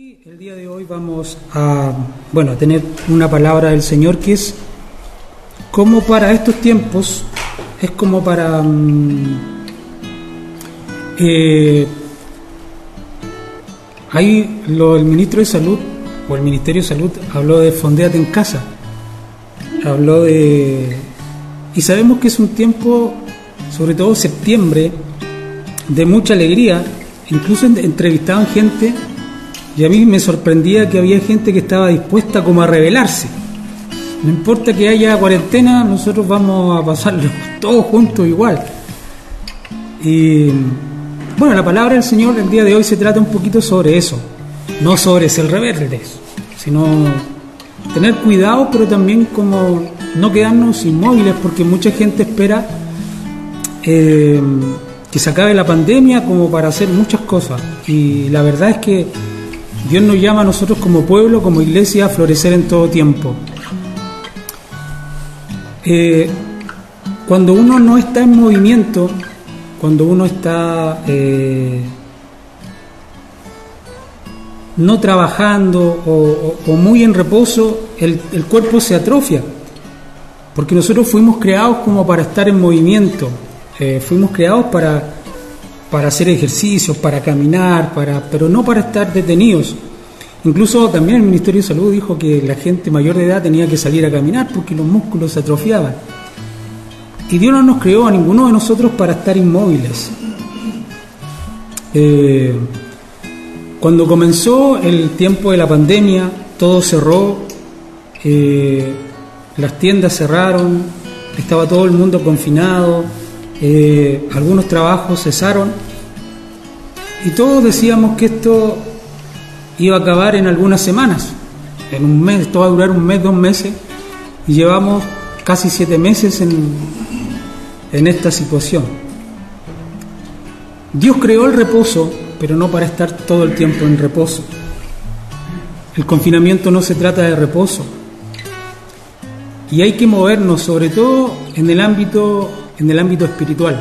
El día de hoy vamos a, bueno, a tener una palabra del Señor que es como para estos tiempos, es como para... mm, eh, ahí lo, el ministro de Salud o el Ministerio de Salud habló de fondéate en casa, habló de... Y sabemos que es un tiempo, sobre todo septiembre, de mucha alegría, incluso en- entrevistaban gente y a mí me sorprendía que había gente que estaba dispuesta como a rebelarse. No importa que haya cuarentena, nosotros vamos a pasarlo todos juntos igual. Y bueno, la palabra del Señor el día de hoy se trata un poquito sobre eso, no sobre ser rebeldes, sino tener cuidado, pero también como no quedarnos inmóviles, porque mucha gente espera eh, que se acabe la pandemia como para hacer muchas cosas. Y la verdad es que Dios nos llama a nosotros como pueblo, como iglesia, a florecer en todo tiempo. Eh, cuando uno no está en movimiento, cuando uno está eh, no trabajando o, muy en reposo, el, el cuerpo se atrofia. Porque nosotros fuimos creados como para estar en movimiento, eh, fuimos creados para, para hacer ejercicios, para caminar, para, pero no para estar detenidos. Incluso también el Ministerio de Salud dijo que la gente mayor de edad tenía que salir a caminar porque los músculos se atrofiaban. Y Dios no nos creó a ninguno de nosotros para estar inmóviles. Eh, cuando comenzó el tiempo de la pandemia, todo cerró, eh, las tiendas cerraron, estaba todo el mundo confinado, eh, algunos trabajos cesaron y todos decíamos que esto iba a acabar en algunas semanas, en un mes, esto va a durar un mes, dos meses y llevamos casi siete meses en, en esta situación. Dios creó el reposo, pero no para estar todo el tiempo en reposo. El confinamiento no se trata de reposo. Y hay que movernos, sobre todo en el ámbito, en el ámbito espiritual.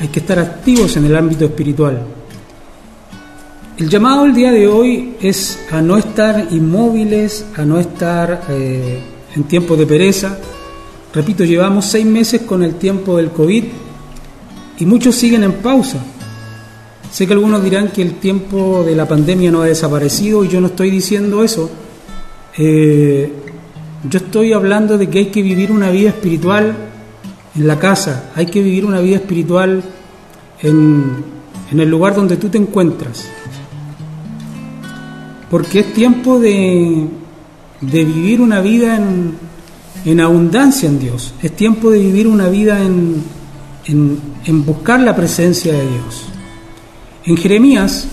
Hay que estar activos en el ámbito espiritual. El llamado el día de hoy es a no estar inmóviles, a no estar eh, en tiempos de pereza. Repito, llevamos seis meses con el tiempo del COVID y muchos siguen en pausa. Sé que algunos dirán que el tiempo de la pandemia no ha desaparecido y yo no estoy diciendo eso. Eh, yo estoy hablando de que hay que vivir una vida espiritual en la casa, hay que vivir una vida espiritual en, en el lugar donde tú te encuentras. Porque es tiempo de, de vivir una vida en, en abundancia en Dios, es tiempo de vivir una vida en, en, en buscar la presencia de Dios. En Jeremías,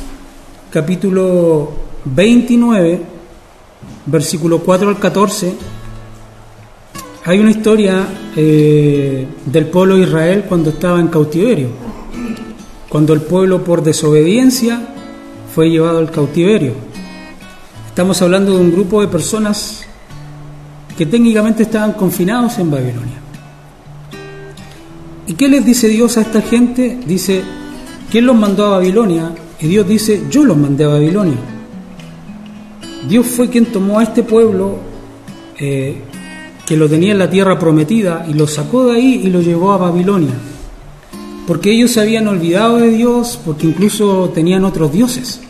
capítulo 29, versículo 4 al 14, hay una historia eh, del pueblo de Israel cuando estaba en cautiverio, cuando el pueblo por desobediencia fue llevado al cautiverio. Estamos hablando de un grupo de personas que técnicamente estaban confinados en Babilonia. ¿Y qué les dice Dios a esta gente? Dice, ¿quién los mandó a Babilonia? Y Dios dice, yo los mandé a Babilonia. Dios fue quien tomó a este pueblo eh, que lo tenía en la tierra prometida y lo sacó de ahí y lo llevó a Babilonia. Porque ellos se habían olvidado de Dios, porque incluso tenían otros dioses.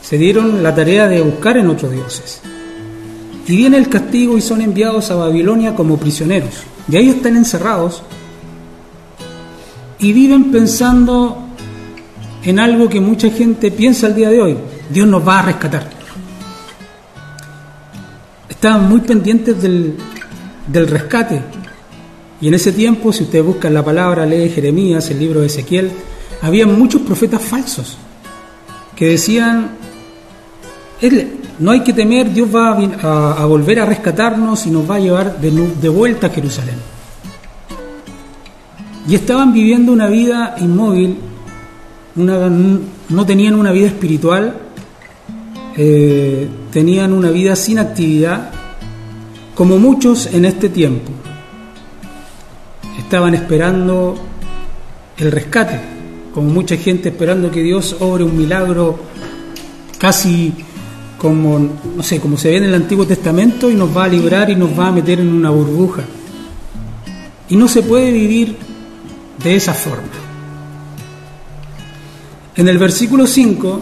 Se dieron la tarea de buscar en otros dioses. Y viene el castigo y son enviados a Babilonia como prisioneros. Y ahí están encerrados y viven pensando en algo que mucha gente piensa al día de hoy. Dios nos va a rescatar. Estaban muy pendientes del, del rescate. Y en ese tiempo, si ustedes buscan la palabra, lee Jeremías, el libro de Ezequiel, había muchos profetas falsos que decían, "Él- no hay que temer, Dios va a, volver a rescatarnos y nos va a llevar de, de vuelta a Jerusalén. Y estaban viviendo una vida inmóvil, una- no tenían una vida espiritual, eh, tenían una vida sin actividad, como muchos en este tiempo. Estaban esperando el rescate, como mucha gente esperando que Dios obre un milagro casi como, no sé, como se ve en el Antiguo Testamento y nos va a librar y nos va a meter en una burbuja. Y no se puede vivir de esa forma. En el versículo 5,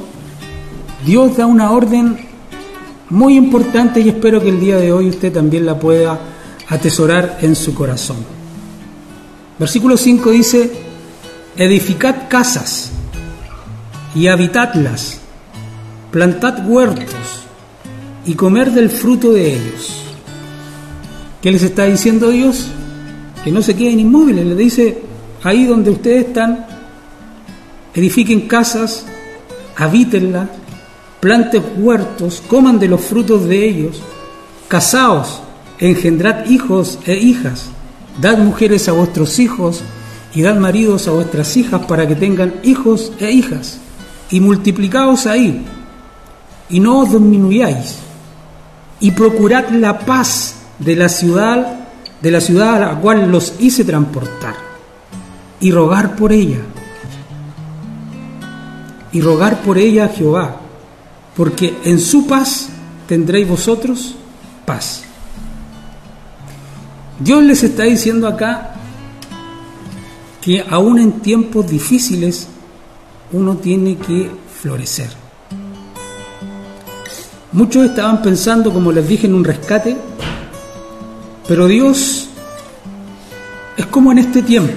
Dios da una orden muy importante y espero que el día de hoy usted también la pueda atesorar en su corazón. Versículo 5 dice, edificad casas y habitadlas, plantad huertos y comer del fruto de ellos. ¿Qué les está diciendo Dios? Que no se queden inmóviles, le dice, ahí donde ustedes están, edifiquen casas, habítenlas, planten huertos, coman de los frutos de ellos, casaos, engendrad hijos e hijas, dad mujeres a vuestros hijos y dad maridos a vuestras hijas para que tengan hijos e hijas, y multiplicaos ahí, y no os disminuyáis, y procurad la paz de la ciudad, de la ciudad a la cual los hice transportar, y rogar por ella, y rogar por ella a Jehová, porque en su paz tendréis vosotros paz. Dios les está diciendo acá que aún en tiempos difíciles uno tiene que florecer. Muchos estaban pensando, como les dije, en un rescate, pero Dios es como en este tiempo.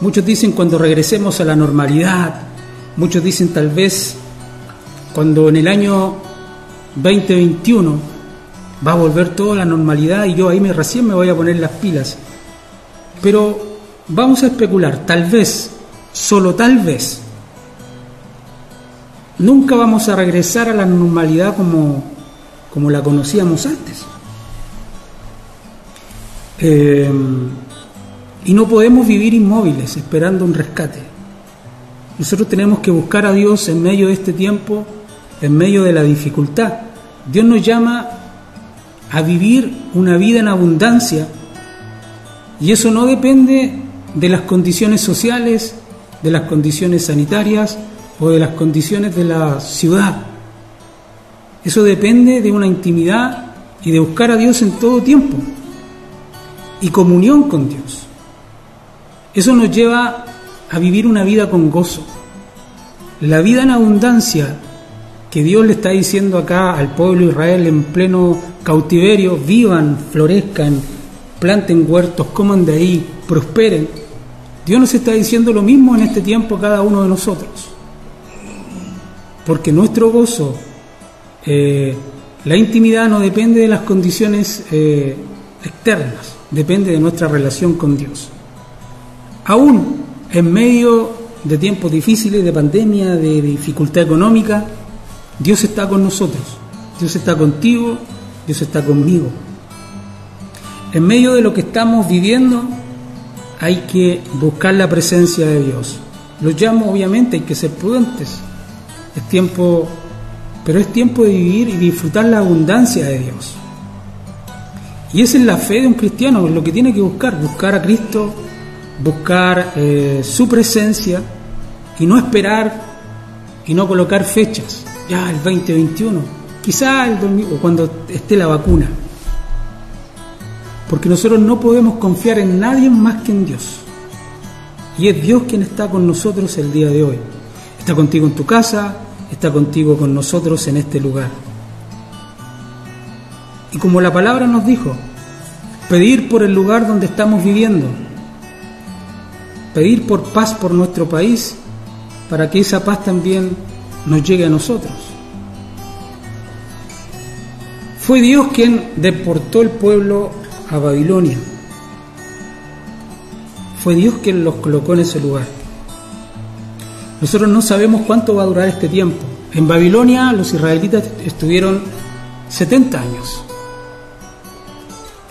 Muchos dicen cuando regresemos a la normalidad, Muchos dicen tal vez cuando en el año 2021 va a volver toda la normalidad y yo ahí me recién me voy a poner las pilas. Pero vamos a especular, tal vez, solo tal vez, nunca vamos a regresar a la normalidad como, como la conocíamos antes. Eh, y no podemos vivir inmóviles esperando un rescate. Nosotros tenemos que buscar a Dios en medio de este tiempo, en medio de la dificultad. Dios nos llama a vivir una vida en abundancia y eso no depende de las condiciones sociales, de las condiciones sanitarias o de las condiciones de la ciudad. Eso depende de una intimidad y de buscar a Dios en todo tiempo y comunión con Dios. Eso nos lleva a vivir una vida con gozo. La vida en abundancia que Dios le está diciendo acá al pueblo de Israel en pleno cautiverio, vivan, florezcan, planten huertos, coman de ahí, prosperen. Dios nos está diciendo lo mismo en este tiempo a cada uno de nosotros. Porque nuestro gozo, eh, la intimidad no depende de las condiciones eh, externas, depende de nuestra relación con Dios. Aún en medio de tiempos difíciles, de pandemia, de dificultad económica, Dios está con nosotros, Dios está contigo, Dios está conmigo. En medio de lo que estamos viviendo hay que buscar la presencia de Dios. Los llamo, obviamente, hay que ser prudentes. Es tiempo, pero es tiempo de vivir y disfrutar la abundancia de Dios. Y esa es la fe de un cristiano, lo que tiene que buscar, buscar a Cristo buscar eh, su presencia y no esperar y no colocar fechas, ya el 2021, quizá el o cuando esté la vacuna. Porque nosotros no podemos confiar en nadie más que en Dios. Y es Dios quien está con nosotros el día de hoy. Está contigo en tu casa, está contigo con nosotros en este lugar. Y como la palabra nos dijo, pedir por el lugar donde estamos viviendo, pedir por paz por nuestro país para que esa paz también nos llegue a nosotros. Fue Dios quien deportó el pueblo a Babilonia. Fue Dios quien los colocó en ese lugar. Nosotros no sabemos cuánto va a durar este tiempo. En Babilonia los israelitas estuvieron 70 años.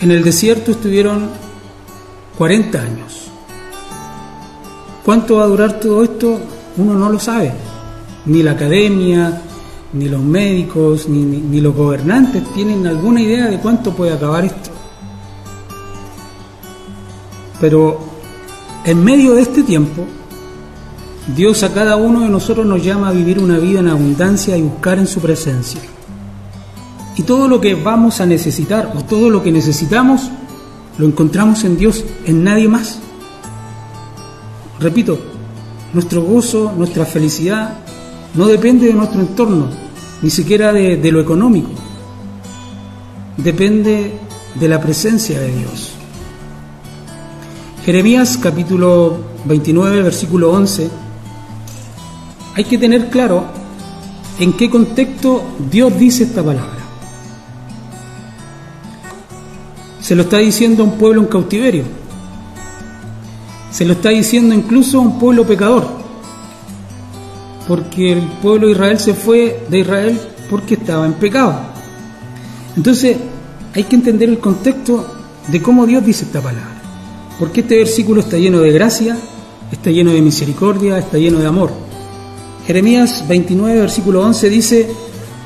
En el desierto estuvieron 40 años. ¿Cuánto va a durar todo esto? Uno no lo sabe. Ni la academia, ni los médicos, ni, los gobernantes tienen alguna idea de cuánto puede acabar esto. Pero en medio de este tiempo, Dios a cada uno de nosotros nos llama a vivir una vida en abundancia y buscar en su presencia. Y todo lo que vamos a necesitar o todo lo que necesitamos lo encontramos en Dios, en nadie más. Repito, nuestro gozo, nuestra felicidad no depende de nuestro entorno, ni siquiera de, lo económico. Depende de la presencia de Dios. Jeremías capítulo 29, versículo 11 hay que tener claro en qué contexto Dios dice esta palabra. Se lo está diciendo a un pueblo en cautiverio. Se lo está diciendo incluso a un pueblo pecador. Porque el pueblo de Israel se fue de Israel porque estaba en pecado. Entonces hay que entender el contexto de cómo Dios dice esta palabra. Porque este versículo está lleno de gracia, está lleno de misericordia, está lleno de amor. Jeremías 29, versículo 11 dice,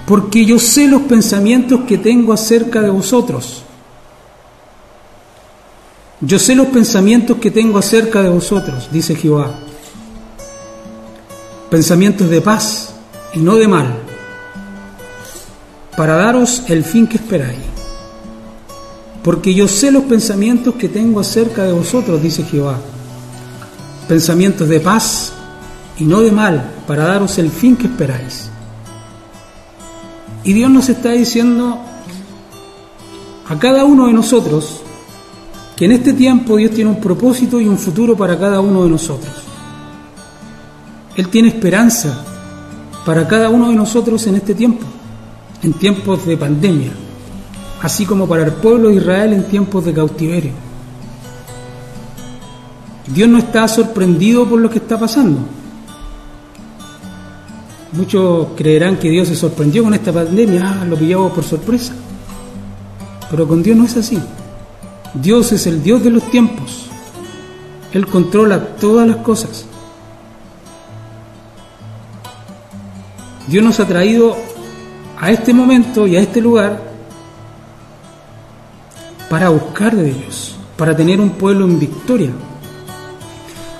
porque yo sé los pensamientos que tengo acerca de vosotros. Yo sé los pensamientos que tengo acerca de vosotros, dice Jehová. Pensamientos de paz y no de mal, para daros el fin que esperáis. Porque yo sé los pensamientos que tengo acerca de vosotros, dice Jehová. Pensamientos de paz y no de mal, para daros el fin que esperáis. Y Dios nos está diciendo a cada uno de nosotros que en este tiempo Dios tiene un propósito y un futuro para cada uno de nosotros. Él tiene esperanza para cada uno de nosotros en este tiempo, en tiempos de pandemia, así como para el pueblo de Israel en tiempos de cautiverio. Dios no está sorprendido por lo que está pasando. Muchos creerán que Dios se sorprendió con esta pandemia, ah, lo pillamos por sorpresa. Pero con Dios no es así. Dios es el Dios de los tiempos. Él controla todas las cosas. Dios nos ha traído a este momento y a este lugar para buscar de Dios, para tener un pueblo en victoria.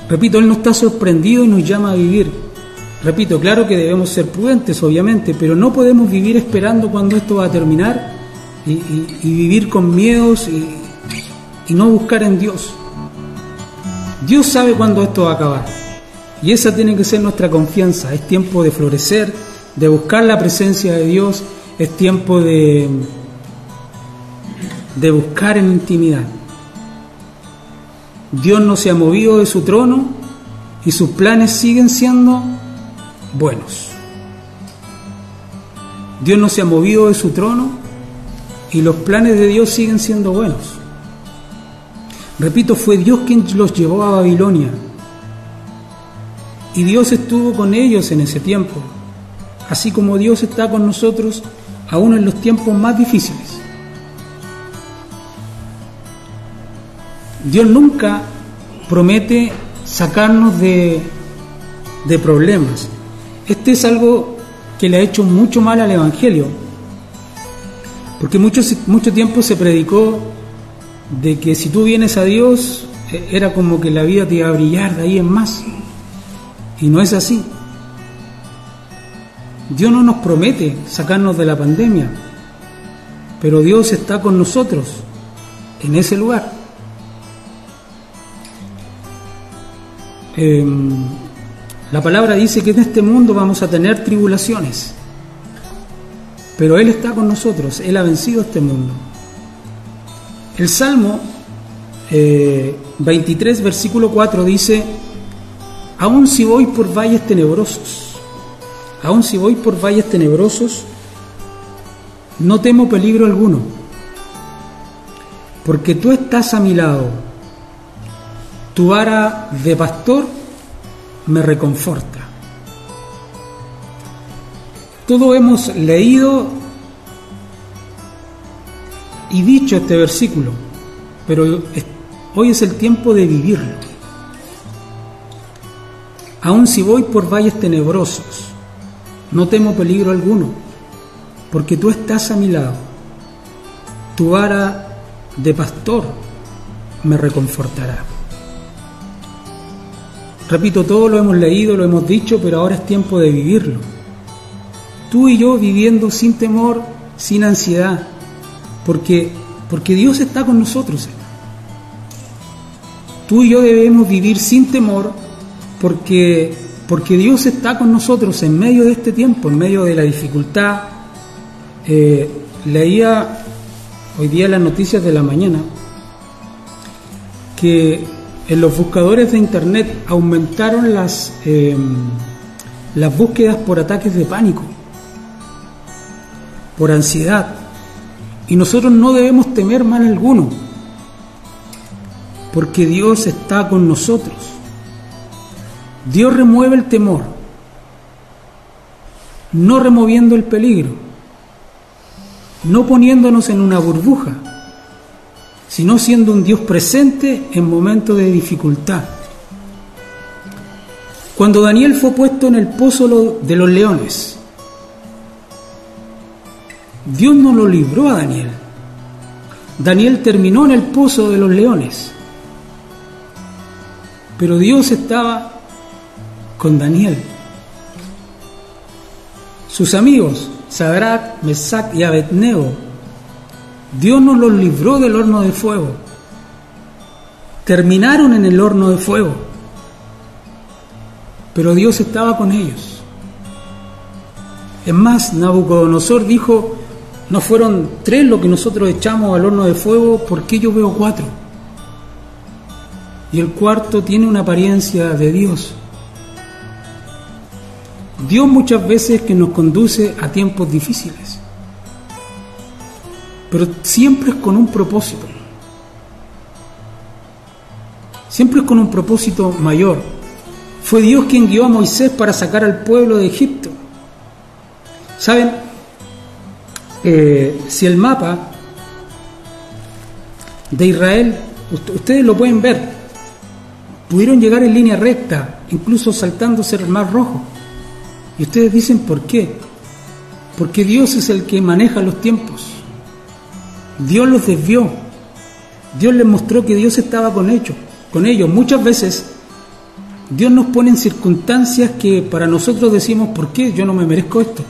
Repito, Él no está sorprendido y nos llama a vivir Repito, claro que debemos ser prudentes, obviamente, pero no podemos vivir esperando cuando esto va a terminar y, vivir con miedos y, y no buscar en Dios. Dios sabe cuándo esto va a acabar. Y esa tiene que ser nuestra confianza. Es tiempo de florecer, de buscar la presencia de Dios, es tiempo de, de buscar en intimidad. Dios no se ha movido de su trono y sus planes siguen siendo buenos. Dios no se ha movido de su trono y los planes de Dios siguen siendo buenos. Repito, fue Dios quien los llevó a Babilonia. Y Dios estuvo con ellos en ese tiempo, así como Dios está con nosotros aún en los tiempos más difíciles. Dios nunca promete sacarnos de, de problemas. Este es algo que le ha hecho mucho mal al Evangelio, porque mucho, mucho tiempo se predicó de que si tú vienes a Dios, e, era como que la vida te iba a brillar de ahí en más. Y no es así. Dios no nos promete sacarnos de la pandemia, pero Dios está con nosotros en ese lugar. Em, la palabra dice que en este mundo vamos a tener tribulaciones, pero Él está con nosotros, Él ha vencido este mundo. El Salmo 23, eh, versículo 4 dice, aun si voy por valles tenebrosos, aun si voy por valles tenebrosos, no temo peligro alguno, porque tú estás a mi lado, tu vara de pastor me reconforta. Todo hemos leído y dicho este versículo, pero hoy es el tiempo de vivirlo. Aun si voy por valles tenebrosos, no temo peligro alguno, porque tú estás a mi lado. Tu vara de pastor me reconfortará. repito, todo lo hemos leído, lo hemos dicho, pero ahora es tiempo de vivirlo. Tú y yo viviendo sin temor, sin ansiedad, porque, porque Dios está con nosotros. Tú y yo debemos vivir sin temor porque, porque Dios está con nosotros en medio de este tiempo, en medio de la dificultad. Eh, leía hoy día las noticias de la mañana que en los buscadores de internet aumentaron las, em, las búsquedas por ataques de pánico, por ansiedad. Y nosotros no debemos temer mal alguno, porque Dios está con nosotros. Dios remueve el temor, no removiendo el peligro, no poniéndonos en una burbuja, sino siendo un Dios presente en momentos de dificultad. Cuando Daniel fue puesto en el pozo de los leones, Dios no lo libró a Daniel. Daniel terminó en el pozo de los leones. Pero Dios estaba con Daniel. Sus amigos, Sadrach, Mesach y Abednego, Dios nos los libró del horno de fuego. Terminaron en el horno de fuego. Pero Dios estaba con ellos. Es más, Nabucodonosor dijo, no fueron tres lo que nosotros echamos al horno de fuego, porque yo veo cuatro? Y el cuarto tiene una apariencia de Dios. Dios muchas veces que nos conduce a tiempos difíciles pero siempre es con un propósito. Siempre es con un propósito mayor. Fue Dios quien guió a Moisés para sacar al pueblo de Egipto. ¿Saben? Eh, si el mapa de Israel, ustedes lo pueden ver, pudieron llegar en línea recta, incluso saltándose el mar rojo. Y ustedes dicen, ¿por qué? Porque Dios es el que maneja los tiempos. Dios los desvió. Dios les mostró que Dios estaba con ellos, con ellos. Muchas veces Dios nos pone en circunstancias que para nosotros decimos, ¿por qué? Yo no me merezco esto.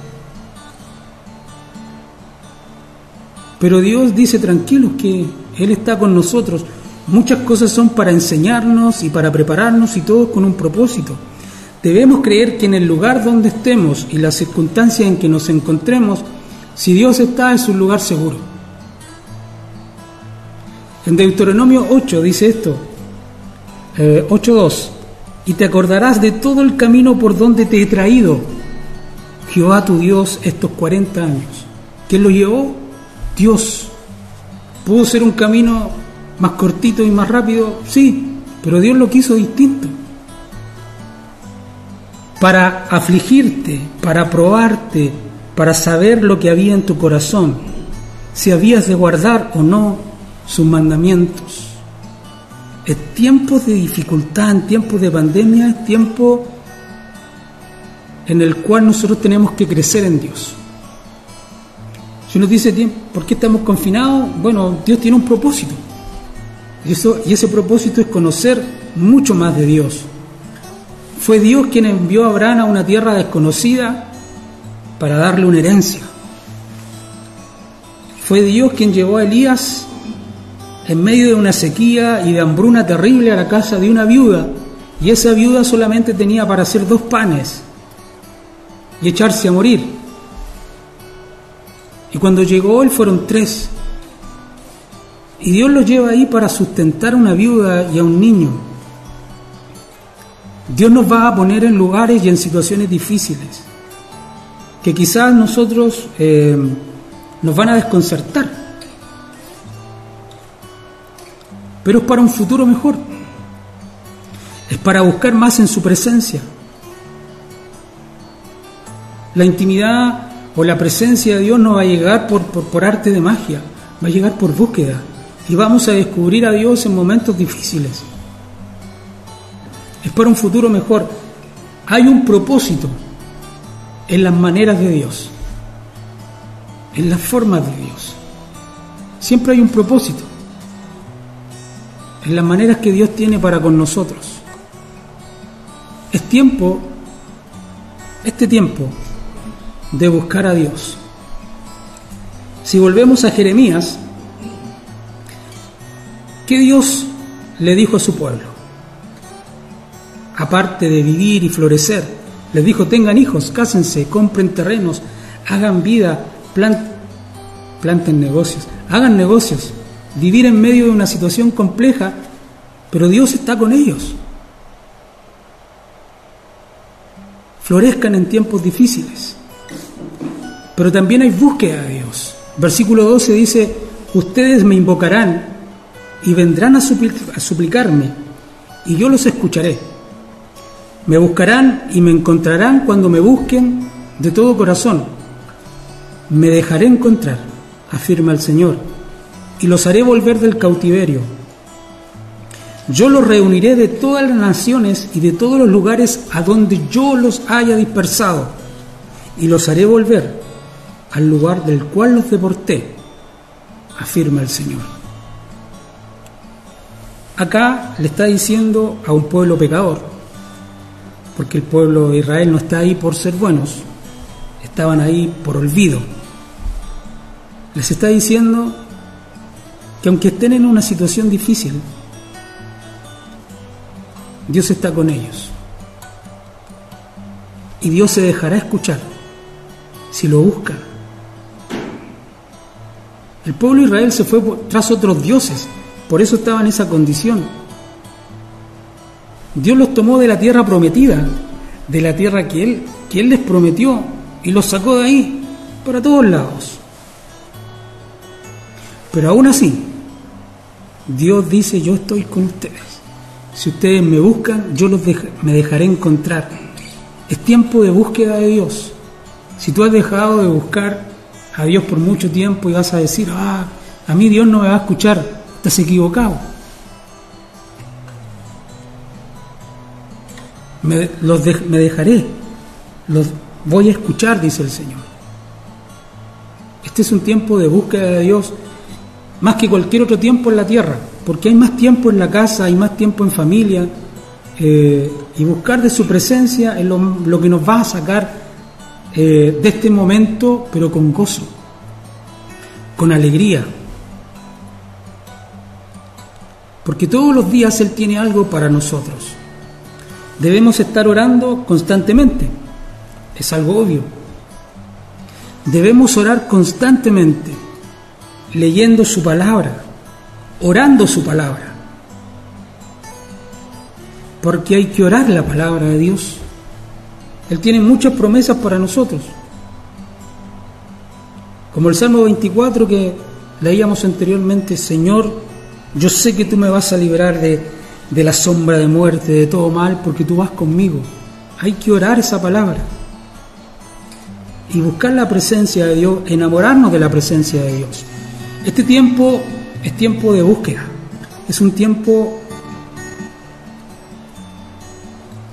Pero Dios dice tranquilos que Él está con nosotros. Muchas cosas son para enseñarnos y para prepararnos y todo con un propósito. Debemos creer que en el lugar donde estemos y las circunstancias en que nos encontremos, si Dios está es un lugar seguro. En Deuteronomio 8 dice esto, 8.2, eh, y te acordarás de todo el camino por donde te he traído, Jehová tu Dios, estos 40 años. ¿Quién lo llevó? Dios. ¿Pudo ser un camino más cortito y más rápido? Sí, pero Dios lo quiso distinto. Para afligirte, para probarte, para saber lo que había en tu corazón, si habías de guardar o no sus mandamientos. Es tiempo de dificultad, en tiempos de pandemia, es tiempo en el cual nosotros tenemos que crecer en Dios. Si uno dice, ¿por qué estamos confinados? Bueno, Dios tiene un propósito. Y, eso, y ese propósito es conocer mucho más de Dios. Fue Dios quien envió a Abraham a una tierra desconocida para darle una herencia. Fue Dios quien llevó a Elías en medio de una sequía y de hambruna terrible a la casa de una viuda, y esa viuda solamente tenía para hacer dos panes y echarse a morir. Y cuando llegó él fueron tres. Y Dios los lleva ahí para sustentar a una viuda y a un niño. Dios nos va a poner en lugares y en situaciones difíciles que quizás nosotros eh, nos van a desconcertar. pero es para un futuro mejor. Es para buscar más en su presencia. La intimidad o la presencia de Dios no va a llegar por, por, arte de magia, va a llegar por búsqueda. Y vamos a descubrir a Dios en momentos difíciles. Es para un futuro mejor. Hay un propósito en las maneras de Dios, en las formas de Dios. Siempre hay un propósito en las maneras que Dios tiene para con nosotros. Es tiempo, este tiempo, de buscar a Dios. Si volvemos a Jeremías, ¿qué Dios le dijo a su pueblo? Aparte de vivir y florecer, les dijo, tengan hijos, cásense, compren terrenos, hagan vida, planten negocios, hagan negocios, vivir en medio de una situación compleja, pero Dios está con ellos. Florezcan en tiempos difíciles. Pero también hay búsqueda de Dios. Versículo 12 dice, ustedes me invocarán y vendrán a, suplicarme y yo los escucharé. Me buscarán y me encontrarán cuando me busquen de todo corazón. Me dejaré encontrar, afirma el Señor, y los haré volver del cautiverio. Yo los reuniré de todas las naciones y de todos los lugares a donde yo los haya dispersado, y los haré volver al lugar del cual los deporté, afirma el Señor. Acá le está diciendo a un pueblo pecador, porque el pueblo de Israel no está ahí por ser buenos, estaban ahí por olvido. Les está diciendo que aunque estén en una situación difícil, Dios está con ellos. Y Dios se dejará escuchar si lo buscan. El pueblo de Israel se fue tras otros dioses, por eso estaba en esa condición. Dios los tomó de la tierra prometida, de la tierra que Él, que él les prometió, y los sacó de ahí para todos lados. Pero aún así, Dios dice, yo estoy con ustedes. Si ustedes me buscan, yo los me dejaré encontrar. Es tiempo de búsqueda de Dios. Si tú has dejado de buscar a Dios por mucho tiempo y vas a decir, ah, a mí Dios no me va a escuchar, estás equivocado. Me, los me dejaré, los voy a escuchar, dice el Señor. Este es un tiempo de búsqueda de Dios más que cualquier otro tiempo en la tierra, porque hay más tiempo en la casa, hay más tiempo en familia, eh, y buscar de su presencia es lo que nos va a sacar eh, de este momento, pero con gozo, con alegría. Porque todos los días Él tiene algo para nosotros. Debemos estar orando constantemente, es algo obvio. Debemos orar constantemente, leyendo su palabra, orando su palabra. Porque hay que orar la palabra de Dios. Él tiene muchas promesas para nosotros. Como el Salmo 24 que leíamos anteriormente, Señor, yo sé que tú me vas a liberar de, de la sombra de muerte, de todo mal, porque tú vas conmigo. Hay que orar esa palabra y buscar la presencia de Dios, enamorarnos de la presencia de Dios. Este tiempo es tiempo de búsqueda, es un tiempo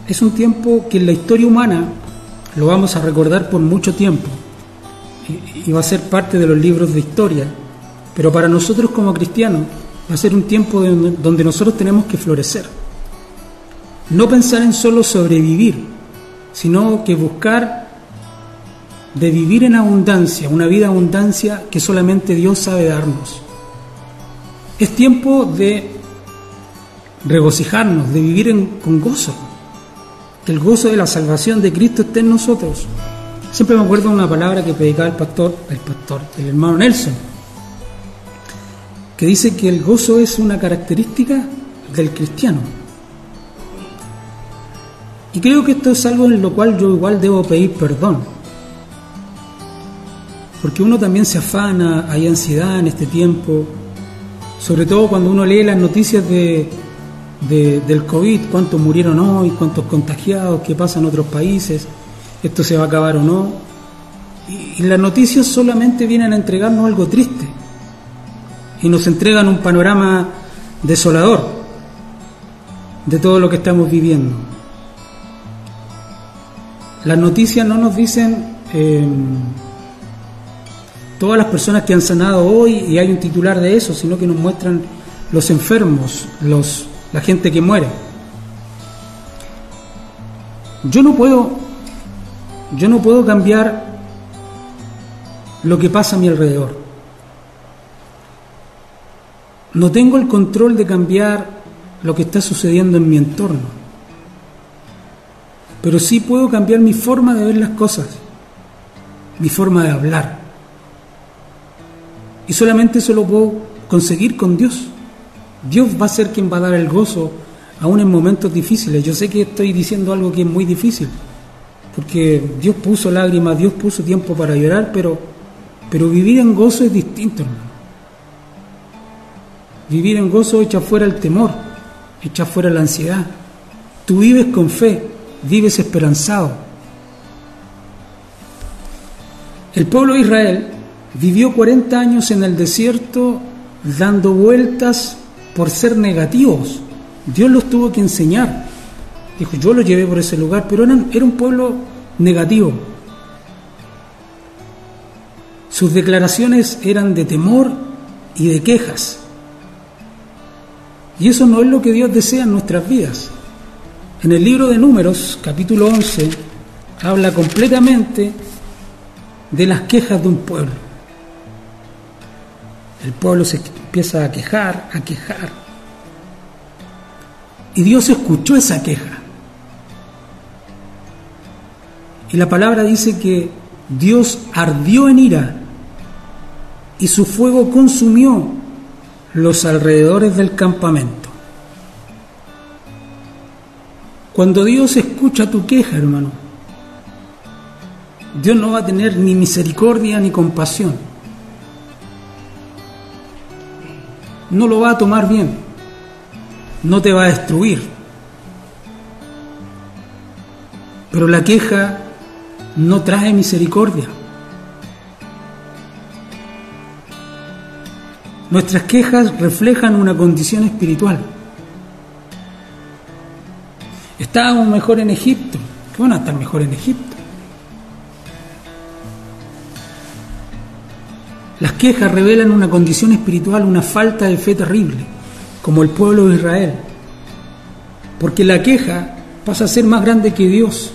es un tiempo que en la historia humana lo vamos a recordar por mucho tiempo y, va a ser parte de los libros de historia, pero para nosotros como cristianos va a ser un tiempo donde nosotros tenemos que florecer. No pensar en solo sobrevivir, sino que buscar de vivir en abundancia, una vida abundancia que solamente Dios sabe darnos. Es tiempo de regocijarnos, de vivir con gozo el gozo de la salvación de Cristo esté en nosotros. Siempre me acuerdo de una palabra que predicaba el pastor, el pastor, el hermano Nelson, que dice que el gozo es una característica del cristiano. Y creo que esto es algo en lo cual yo igual debo pedir perdón. Porque uno también se afana, hay ansiedad en este tiempo, sobre todo cuando uno lee las noticias de, del COVID, cuántos murieron hoy, cuántos contagiados, qué pasa en otros países, esto se va a acabar o no. Y, las noticias solamente vienen a entregarnos algo triste y nos entregan un panorama desolador de todo lo que estamos viviendo. Las noticias no nos dicen em, todas las personas que han sanado hoy y hay un titular de eso, sino que nos muestran los enfermos, los la gente que muere. Yo no puedo, yo no puedo cambiar lo que pasa a mi alrededor. No tengo el control de cambiar lo que está sucediendo en mi entorno. Pero sí puedo cambiar mi forma de ver las cosas, mi forma de hablar. Y solamente eso lo puedo conseguir con Dios. Dios va a ser quien va a dar el gozo aún en momentos difíciles. Yo sé que estoy diciendo algo que es muy difícil, porque Dios puso lágrimas, Dios puso tiempo para llorar, pero, pero vivir en gozo es distinto, hermano. Vivir en gozo echa fuera el temor, echa fuera la ansiedad. Tú vives con fe, vives esperanzado. El pueblo de Israel vivió 40 años en el desierto dando vueltas por ser negativos. Dios los tuvo que enseñar. Dijo, yo los llevé por ese lugar, pero era un pueblo negativo. Sus declaraciones eran de temor y de quejas. Y eso no es lo que Dios desea en nuestras vidas. En el libro de Números, capítulo 11, habla completamente de las quejas de un pueblo. El pueblo se empieza a quejar, a quejar. Y Dios escuchó esa queja. Y la palabra dice que Dios ardió en ira y su fuego consumió los alrededores del campamento. Cuando Dios escucha tu queja, hermano, Dios no va a tener ni misericordia ni compasión. No lo va a tomar bien. No te va a destruir. Pero la queja no trae misericordia. Nuestras quejas reflejan una condición espiritual. Estábamos mejor en Egipto. ¿Qué van a estar mejor en Egipto? Las quejas revelan una condición espiritual, una falta de fe terrible, como el pueblo de Israel. Porque la queja pasa a ser más grande que Dios.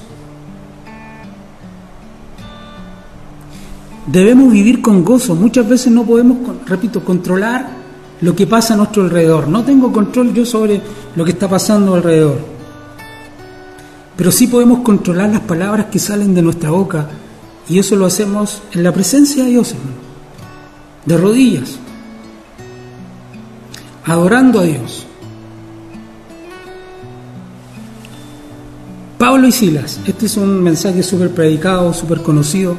Debemos vivir con gozo. Muchas veces no podemos, repito, controlar lo que pasa a nuestro alrededor. No tengo control yo sobre lo que está pasando alrededor. Pero sí podemos controlar las palabras que salen de nuestra boca. Y eso lo hacemos en la presencia de Dios, hermano. De rodillas. Adorando a Dios. Pablo y Silas. Este es un mensaje súper predicado, súper conocido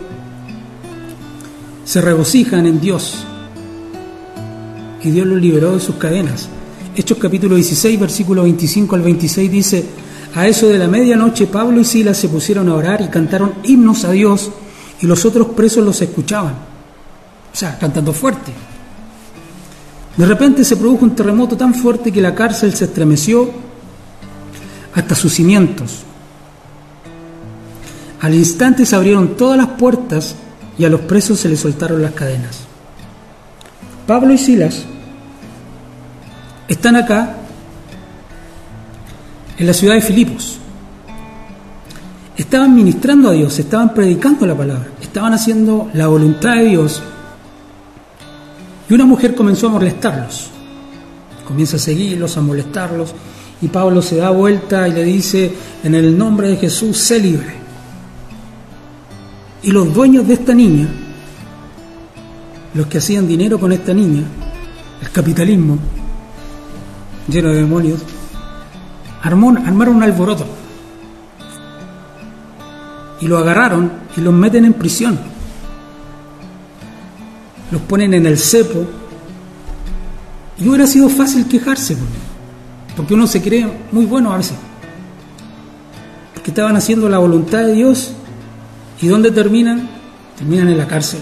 se regocijan en Dios. Y Dios los liberó de sus cadenas. Hechos capítulo 16, versículo 25 al 26 dice, a eso de la medianoche Pablo y Silas se pusieron a orar y cantaron himnos a Dios y los otros presos los escuchaban. O sea, cantando fuerte. De repente se produjo un terremoto tan fuerte que la cárcel se estremeció hasta sus cimientos. Al instante se abrieron todas las puertas y a los presos se les soltaron las cadenas. Pablo y Silas están acá en la ciudad de Filipos. Estaban ministrando a Dios, estaban predicando la palabra, estaban haciendo la voluntad de Dios. Y una mujer comenzó a molestarlos. Comienza a seguirlos, a molestarlos. Y Pablo se da vuelta y le dice, en el nombre de Jesús, sé libre. Y los dueños de esta niña, los que hacían dinero con esta niña, el capitalismo, lleno de demonios, armaron un alboroto. Y lo agarraron y los meten en prisión. Los ponen en el cepo. Y hubiera sido fácil quejarse, porque uno se cree muy bueno a veces. Porque estaban haciendo la voluntad de Dios ¿Y dónde terminan? Terminan en la cárcel.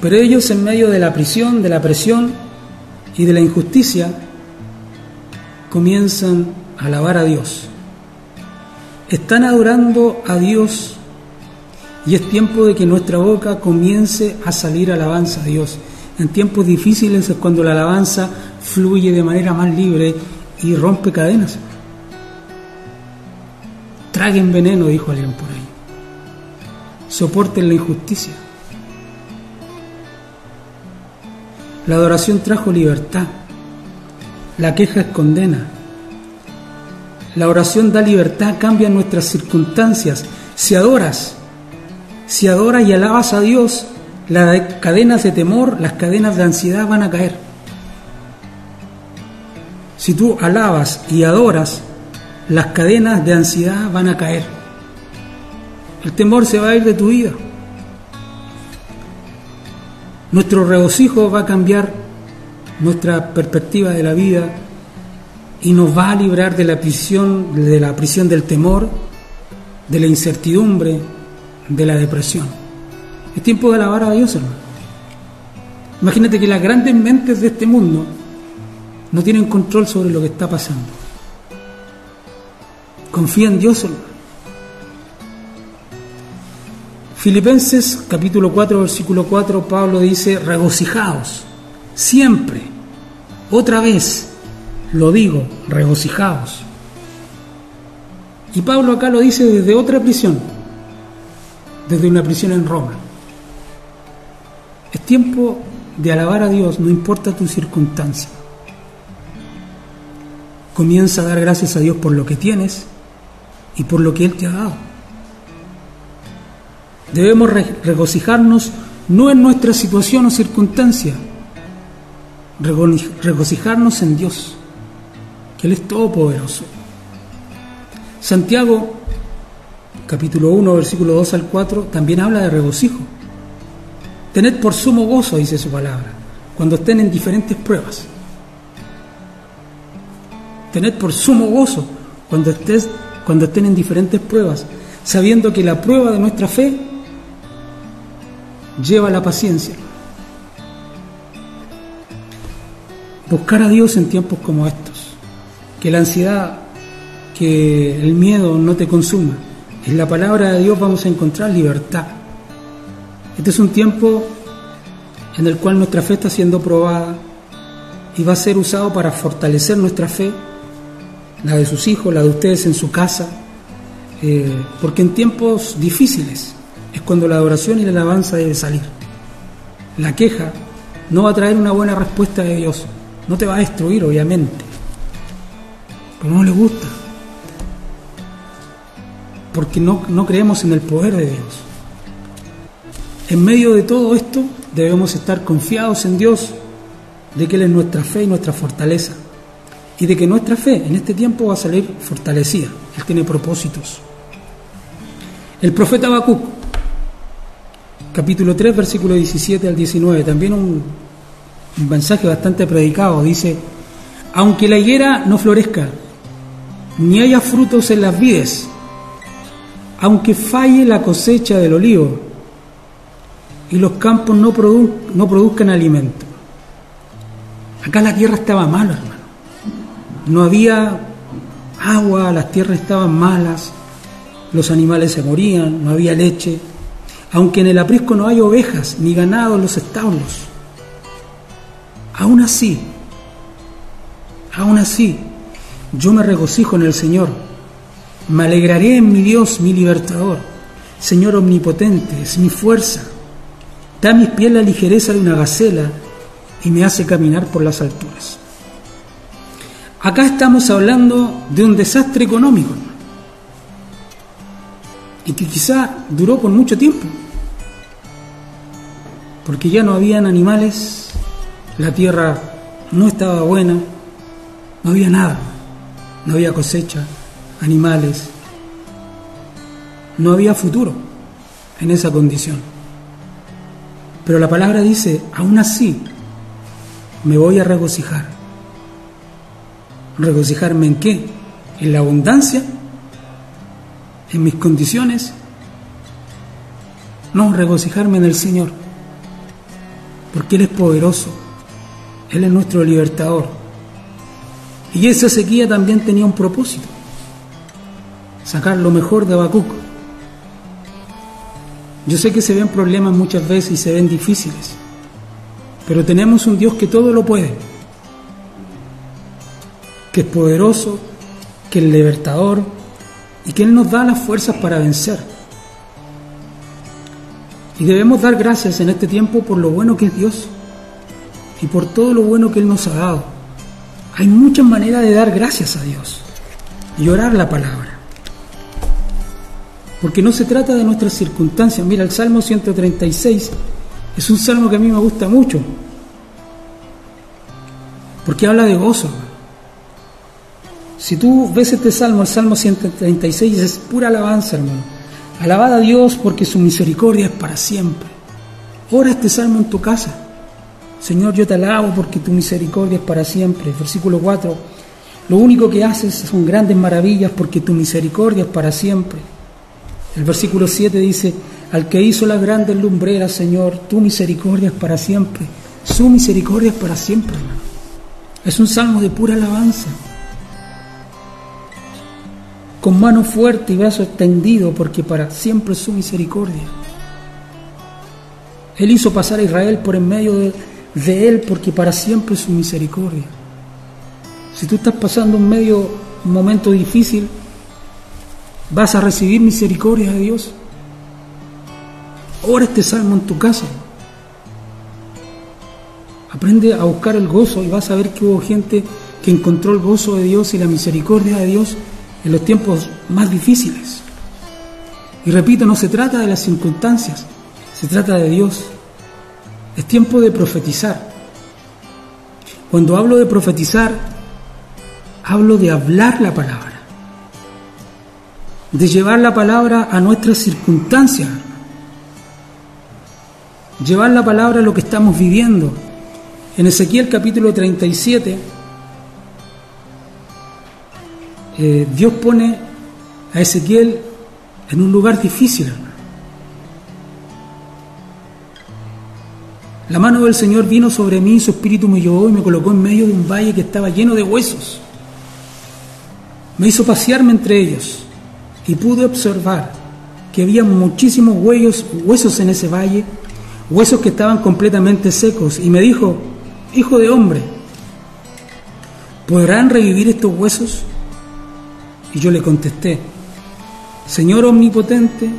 Pero ellos en medio de la prisión, de la presión y de la injusticia, comienzan a alabar a Dios. Están adorando a Dios y es tiempo de que nuestra boca comience a salir alabanza a Dios. En tiempos difíciles es cuando la alabanza fluye de manera más libre y rompe cadenas. Traguen veneno, dijo alguien por ahí. Soporten la injusticia. La adoración trajo libertad. La queja es condena. La oración da libertad, cambia nuestras circunstancias. Si adoras, si adoras y alabas a Dios, las cadenas de temor, las cadenas de ansiedad van a caer. Si tú alabas y adoras, las cadenas de ansiedad van a caer. El temor se va a ir de tu vida. Nuestro regocijo va a cambiar nuestra perspectiva de la vida y nos va a librar de la prisión, de la prisión del temor, de la incertidumbre, de la depresión. Es tiempo de alabar a Dios, hermano. Imagínate que las grandes mentes de este mundo no tienen control sobre lo que está pasando. Confía en Dios, hermano. Filipenses capítulo 4, versículo 4, Pablo dice, regocijaos, siempre, otra vez, lo digo, regocijaos. Y Pablo acá lo dice desde otra prisión, desde una prisión en Roma. Es tiempo de alabar a Dios, no importa tu circunstancia. Comienza a dar gracias a Dios por lo que tienes y por lo que Él te ha dado. Debemos regocijarnos no en nuestra situación o circunstancia, regocijarnos en Dios, que Él es todopoderoso. Santiago, capítulo 1, versículo 2 al 4, también habla de regocijo. Tened por sumo gozo, dice su palabra, cuando estén en diferentes pruebas. Tened por sumo gozo cuando, estés, cuando estén en diferentes pruebas, sabiendo que la prueba de nuestra fe lleva la paciencia. Buscar a Dios en tiempos como estos. Que la ansiedad, que el miedo no te consuma. En la palabra de Dios vamos a encontrar libertad. Este es un tiempo en el cual nuestra fe está siendo probada y va a ser usado para fortalecer nuestra fe, la de sus hijos, la de ustedes en su casa, eh, porque en tiempos difíciles es cuando la adoración y la alabanza debe salir. La queja no va a traer una buena respuesta de Dios, no te va a destruir, obviamente. Pero no le gusta. Porque no, no creemos en el poder de Dios. En medio de todo esto debemos estar confiados en Dios, de que Él es nuestra fe y nuestra fortaleza. Y de que nuestra fe en este tiempo va a salir fortalecida. Él tiene propósitos. El profeta Habacuc, capítulo 3, versículo 17 al 19, también un, un mensaje bastante predicado, dice, aunque la higuera no florezca, ni haya frutos en las vides, aunque falle la cosecha del olivo y los campos no, produzcan alimento. Acá la tierra estaba mala, hermano. No había agua, las tierras estaban malas, los animales se morían, no había leche, aunque en el aprisco no hay ovejas ni ganado en los establos Aún así, aún así, yo me regocijo en el Señor, me alegraré en mi Dios, mi libertador. Señor omnipotente, es mi fuerza. Da a mis pies la ligereza de una gacela y me hace caminar por las alturas. Acá estamos hablando de un desastre económico y que quizá duró por mucho tiempo, porque ya no habían animales la tierra no estaba buena, no había nada, no había cosecha, animales, no había futuro en esa condición. Pero la palabra dice, aún así, me voy a regocijar. ¿Regocijarme en qué? ¿En la abundancia? ¿En mis condiciones? No, regocijarme en el Señor, porque Él es poderoso él es nuestro libertador. Y esa sequía también tenía un propósito, sacar lo mejor de Habacuc. Yo sé que se ven problemas muchas veces y se ven difíciles, pero tenemos un Dios que todo lo puede, que es poderoso, que es libertador, y que Él nos da las fuerzas para vencer. Y debemos dar gracias en este tiempo por lo bueno que es Dios y por todo lo bueno que Él nos ha dado. Hay muchas maneras de dar gracias a Dios y orar la palabra. Porque no se trata de nuestras circunstancias. Mira, el Salmo 136 es un salmo que a mí me gusta mucho. Porque habla de gozo. Si tú ves este salmo, el Salmo 136, es pura alabanza, hermano. Alabada a Dios porque su misericordia es para siempre. Ora este salmo en tu casa. Señor, yo te alabo porque tu misericordia es para siempre. Versículo 4. Lo único que haces son grandes maravillas porque tu misericordia es para siempre. El versículo 7 dice, al que hizo las grandes lumbreras, Señor, tu misericordia es para siempre. Su misericordia es para siempre. Es un salmo de pura alabanza con mano fuerte y brazo extendido, porque para siempre es su misericordia. Él hizo pasar a Israel por en medio de, él, porque para siempre es su misericordia. Si tú estás pasando un medio, momento difícil, vas a recibir misericordia de Dios. Ora este salmo en tu casa. Aprende a buscar el gozo y vas a ver que hubo gente que encontró el gozo de Dios y la misericordia de Dios en los tiempos más difíciles. Y repito, no se trata de las circunstancias, se trata de Dios. Es tiempo de profetizar. Cuando hablo de profetizar, hablo de hablar la palabra, de llevar la palabra a nuestras circunstancias, llevar la palabra a lo que estamos viviendo. En Ezequiel capítulo 37, eh, Dios pone a Ezequiel en un lugar difícil. La mano del Señor vino sobre mí, su espíritu me llevó y me colocó en medio de un valle que estaba lleno de huesos. Me hizo pasearme entre ellos y pude observar que había muchísimos huesos, en ese valle, huesos que estaban completamente secos. Y me dijo, hijo de hombre, ¿podrán revivir estos huesos? Y yo le contesté, Señor omnipotente,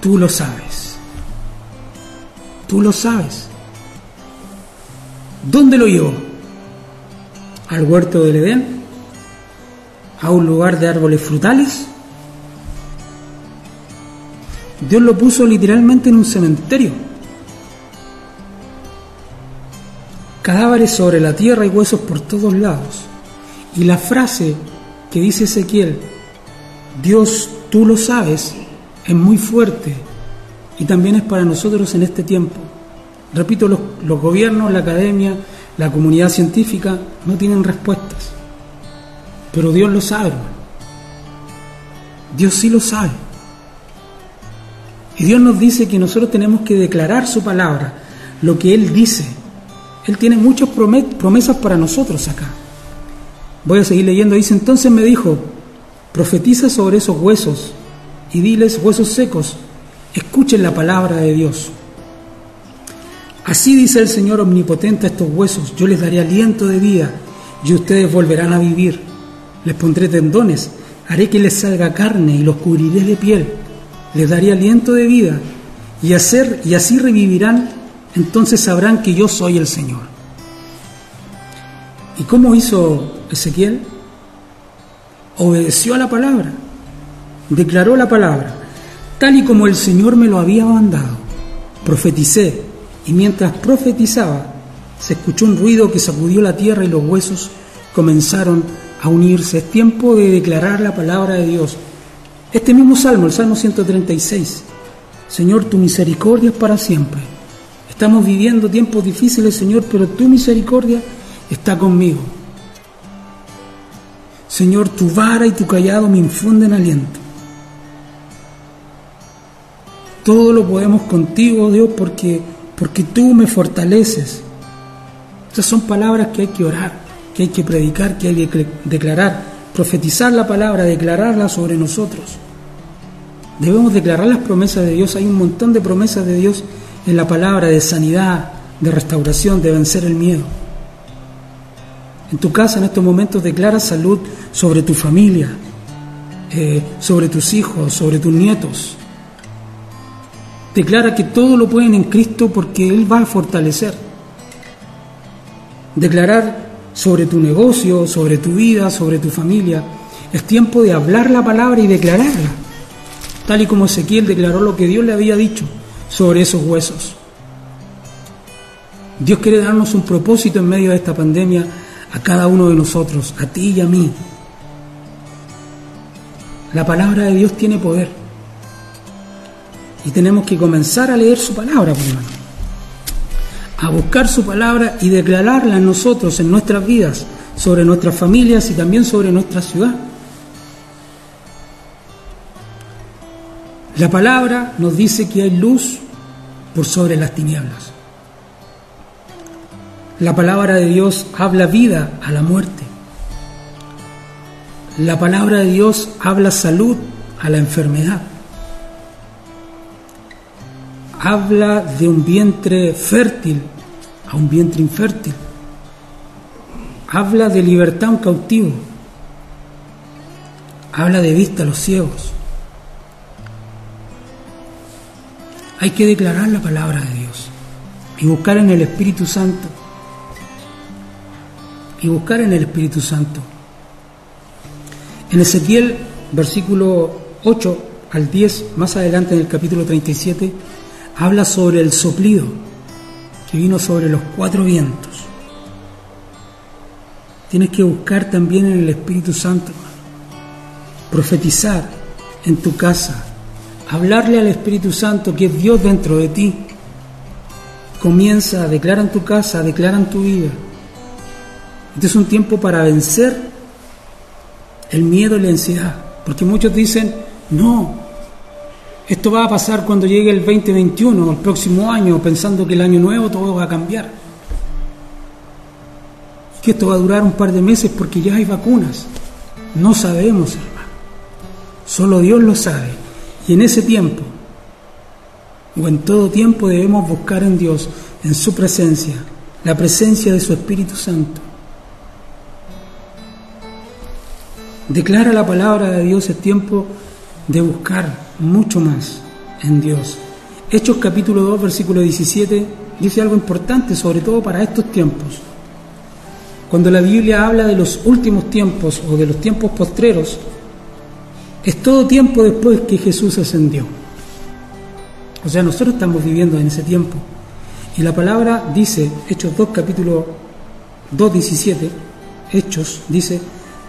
tú lo sabes. Tú lo sabes. ¿Dónde lo llevó? ¿Al huerto del Edén? ¿A un lugar de árboles frutales? Dios lo puso literalmente en un cementerio. Cadáveres sobre la tierra y huesos por todos lados. Y la frase que dice Ezequiel, Dios, tú lo sabes, es muy fuerte y también es para nosotros en este tiempo. Repito, los, los gobiernos, la academia, la comunidad científica no tienen respuestas, pero Dios lo sabe. Dios sí lo sabe. Y Dios nos dice que nosotros tenemos que declarar su palabra, lo que Él dice. Él tiene muchas promesas para nosotros acá. Voy a seguir leyendo. Dice, entonces me dijo, profetiza sobre esos huesos y diles, huesos secos, escuchen la palabra de Dios. Así dice el Señor omnipotente a estos huesos, yo les daré aliento de vida y ustedes volverán a vivir. Les pondré tendones, haré que les salga carne y los cubriré de piel. Les daré aliento de vida y, hacer, y así revivirán, entonces sabrán que yo soy el Señor. ¿Y cómo hizo Ezequiel? Obedeció a la palabra, declaró la palabra, tal y como el Señor me lo había mandado. Profeticé, y mientras profetizaba, se escuchó un ruido que sacudió la tierra y los huesos comenzaron a unirse. Es tiempo de declarar la palabra de Dios. Este mismo salmo, el Salmo 136. Señor, tu misericordia es para siempre. Estamos viviendo tiempos difíciles, Señor, pero tu misericordia está conmigo. Señor, tu vara y tu callado me infunden aliento. Todo lo podemos contigo, Dios, porque, porque tú me fortaleces. Estas son palabras que hay que orar, que hay que predicar, que hay que declarar, profetizar la palabra, declararla sobre nosotros. Debemos declarar las promesas de Dios. Hay un montón de promesas de Dios en la palabra de sanidad, de restauración, de vencer el miedo. En tu casa en estos momentos declara salud sobre tu familia. eh, sobre tus hijos, sobre tus nietos. Declara que todo lo pueden en Cristo porque Él va a fortalecer. Declarar sobre tu negocio, sobre tu vida, sobre tu familia. Es tiempo de hablar la palabra y declararla, tal y como Ezequiel declaró lo que Dios le había dicho sobre esos huesos. Dios quiere darnos un propósito en medio de esta pandemia a cada uno de nosotros, a ti y a mí. La palabra de Dios tiene poder. Y tenemos que comenzar a leer su palabra, hermano. A buscar su palabra y declararla en nosotros, en nuestras vidas, sobre nuestras familias y también sobre nuestra ciudad. La palabra nos dice que hay luz por sobre las tinieblas. La palabra de Dios habla vida a la muerte. La palabra de Dios habla salud a la enfermedad. Habla de un vientre fértil a un vientre infértil. Habla de libertad a un cautivo. Habla de vista a los ciegos. Hay que declarar la palabra de Dios y buscar en el Espíritu Santo. Y buscar en el Espíritu Santo. En Ezequiel, versículo 8 al 10, más adelante en el capítulo 37, habla sobre el soplido que vino sobre los cuatro vientos. Tienes que buscar también en el Espíritu Santo, profetizar en tu casa, hablarle al Espíritu Santo que es Dios dentro de ti. Comienza, declara en tu casa, declara en tu vida. Este es un tiempo para vencer el miedo y la ansiedad, porque muchos dicen, no, esto va a pasar cuando llegue el 2021, el próximo año, pensando que el año nuevo todo va a cambiar. Que esto va a durar un par de meses porque ya hay vacunas. No sabemos, hermano. Solo Dios lo sabe. Y en ese tiempo, o en todo tiempo, debemos buscar en Dios, en su presencia, la presencia de su Espíritu Santo. Declara la palabra de Dios, es tiempo de buscar mucho más en Dios. Hechos capítulo 2, versículo 17, dice algo importante, sobre todo para estos tiempos. Cuando la Biblia habla de los últimos tiempos o de los tiempos postreros, es todo tiempo después que Jesús ascendió. O sea, nosotros estamos viviendo en ese tiempo. Y la palabra dice, Hechos 2, capítulo 2, 17, Hechos, dice,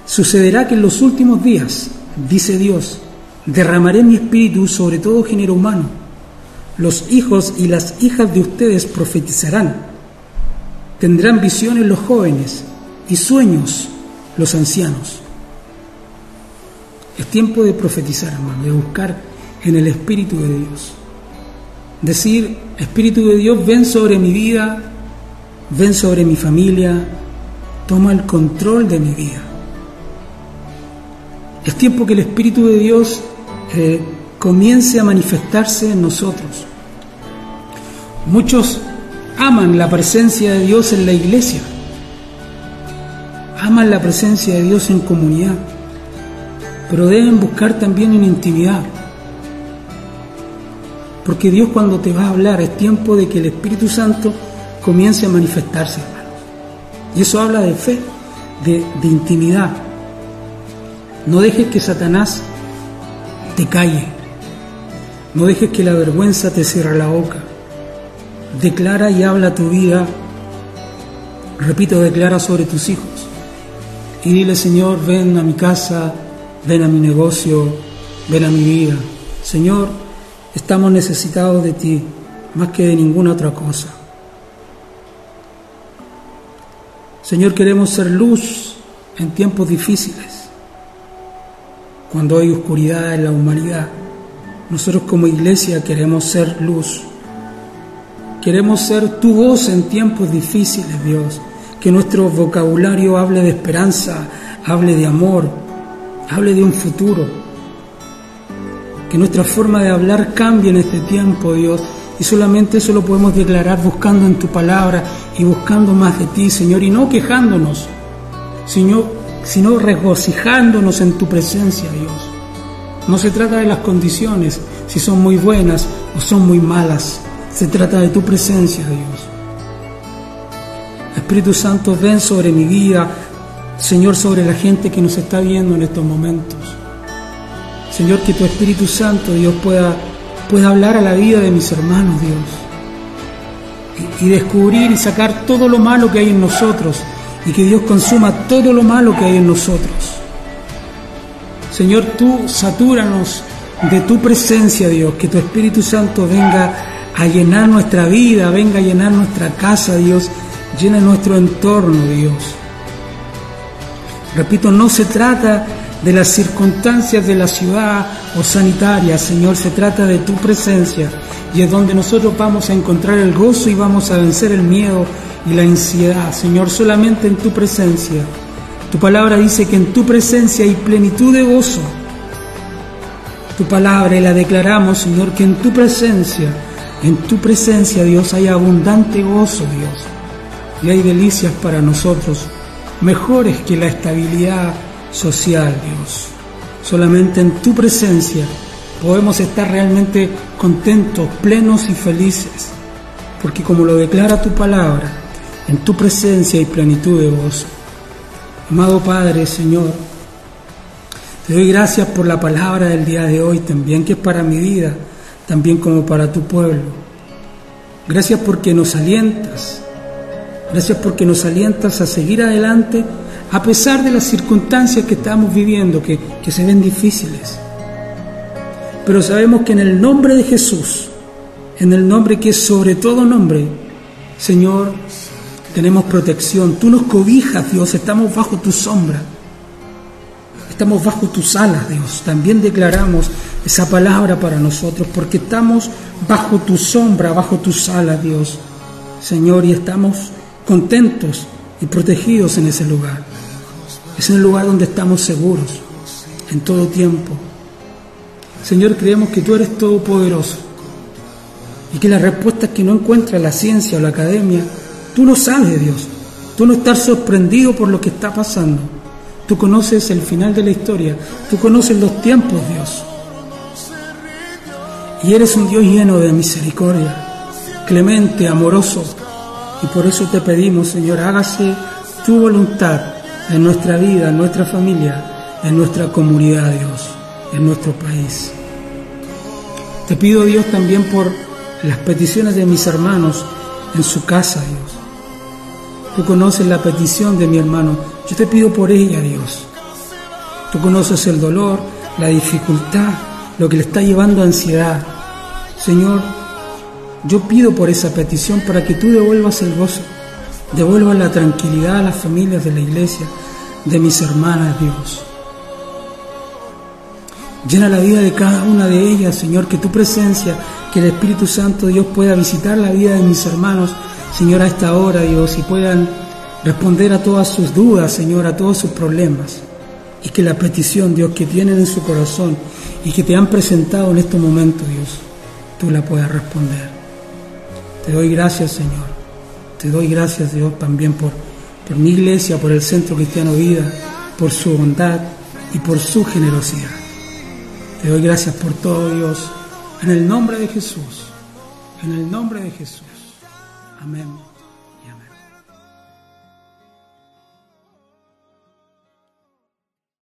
sucederá que en los últimos días, dice Dios, derramaré mi espíritu sobre todo género humano. Los hijos y las hijas de ustedes profetizarán. Tendrán visiones los jóvenes y sueños los ancianos. Es tiempo de profetizar, hermano, de buscar en el Espíritu de Dios. Decir, Espíritu de Dios, ven sobre mi vida, ven sobre mi familia, toma el control de mi vida. Es tiempo que el Espíritu de Dios eh, comience a manifestarse en nosotros. Muchos aman la presencia de Dios en la iglesia, aman la presencia de Dios en comunidad pero deben buscar también en intimidad. Porque Dios cuando te va a hablar es tiempo de que el Espíritu Santo comience a manifestarse, Y eso habla de fe, de, de intimidad. No dejes que Satanás te calle. No dejes que la vergüenza te cierre la boca. Declara y habla tu vida. Repito, declara sobre tus hijos. Y dile, Señor, ven a mi casa, ven a mi negocio, ven a mi vida. Señor, estamos necesitados de ti más que de ninguna otra cosa. Señor, queremos ser luz en tiempos difíciles, cuando hay oscuridad en la humanidad. Nosotros como iglesia queremos ser luz. Queremos ser tu voz en tiempos difíciles, Dios. Que nuestro vocabulario hable de esperanza, hable de amor, hable de un futuro. Que nuestra forma de hablar cambie en este tiempo, Dios. Y solamente eso lo podemos declarar buscando en tu palabra y buscando más de ti, Señor, y no quejándonos, sino, sino regocijándonos en tu presencia, Dios. No se trata de las condiciones, si son muy buenas o son muy malas. Se trata de tu presencia, Dios. Espíritu Santo, ven sobre mi vida, Señor, sobre la gente que nos está viendo en estos momentos. Señor, que tu Espíritu Santo, Dios, pueda, pueda hablar a la vida de mis hermanos, Dios. Y, y descubrir y sacar todo lo malo que hay en nosotros. Y que Dios consuma todo lo malo que hay en nosotros. Señor, tú satúranos de tu presencia, Dios. Que tu Espíritu Santo venga a llenar nuestra vida, venga a llenar nuestra casa, Dios. Llena nuestro entorno, Dios. Repito, no se trata de las circunstancias de la ciudad o sanitaria, Señor, se trata de tu presencia y es donde nosotros vamos a encontrar el gozo y vamos a vencer el miedo y la ansiedad, Señor, solamente en tu presencia. Tu palabra dice que en tu presencia hay plenitud de gozo. Tu palabra y la declaramos, Señor, que en tu presencia, en tu presencia, Dios, hay abundante gozo, Dios. Y hay delicias para nosotros, mejores que la estabilidad social, Dios. Solamente en tu presencia podemos estar realmente contentos, plenos y felices, porque como lo declara tu palabra, en tu presencia hay plenitud de gozo. Amado Padre, Señor, te doy gracias por la palabra del día de hoy también, que es para mi vida, también como para tu pueblo. Gracias porque nos alientas, gracias porque nos alientas a seguir adelante a pesar de las circunstancias que estamos viviendo, que, que se ven difíciles. Pero sabemos que en el nombre de Jesús, en el nombre que es sobre todo nombre, Señor, tenemos protección. Tú nos cobijas, Dios, estamos bajo tu sombra. Estamos bajo tus alas, Dios. También declaramos esa palabra para nosotros, porque estamos bajo tu sombra, bajo tus alas, Dios. Señor, y estamos contentos y protegidos en ese lugar. Es el lugar donde estamos seguros en todo tiempo. Señor, creemos que tú eres todopoderoso y que las respuestas que no encuentra la ciencia o la academia, tú lo sabes, Dios. Tú no estás sorprendido por lo que está pasando. Tú conoces el final de la historia. Tú conoces los tiempos, Dios. Y eres un Dios lleno de misericordia, clemente, amoroso. Y por eso te pedimos, Señor, hágase tu voluntad en nuestra vida, en nuestra familia, en nuestra comunidad, Dios, en nuestro país. Te pido, Dios, también por las peticiones de mis hermanos en su casa, Dios. Tú conoces la petición de mi hermano. Yo te pido por ella, Dios. Tú conoces el dolor, la dificultad, lo que le está llevando ansiedad. Señor, yo pido por esa petición para que tú devuelvas el gozo, devuelvas la tranquilidad a las familias de la iglesia, de mis hermanas, Dios. Llena la vida de cada una de ellas, Señor, que tu presencia, que el Espíritu Santo, Dios, pueda visitar la vida de mis hermanos, Señor, a esta hora, Dios, y puedan responder a todas sus dudas, Señor, a todos sus problemas. Y que la petición, Dios, que tienen en su corazón y que te han presentado en este momento, Dios, tú la puedas responder. Te doy gracias, Señor. Te doy gracias, Dios, también por, por mi iglesia, por el Centro Cristiano Vida, por su bondad y por su generosidad. Te doy gracias por todo, Dios, en el nombre de Jesús. En el nombre de Jesús. Amén.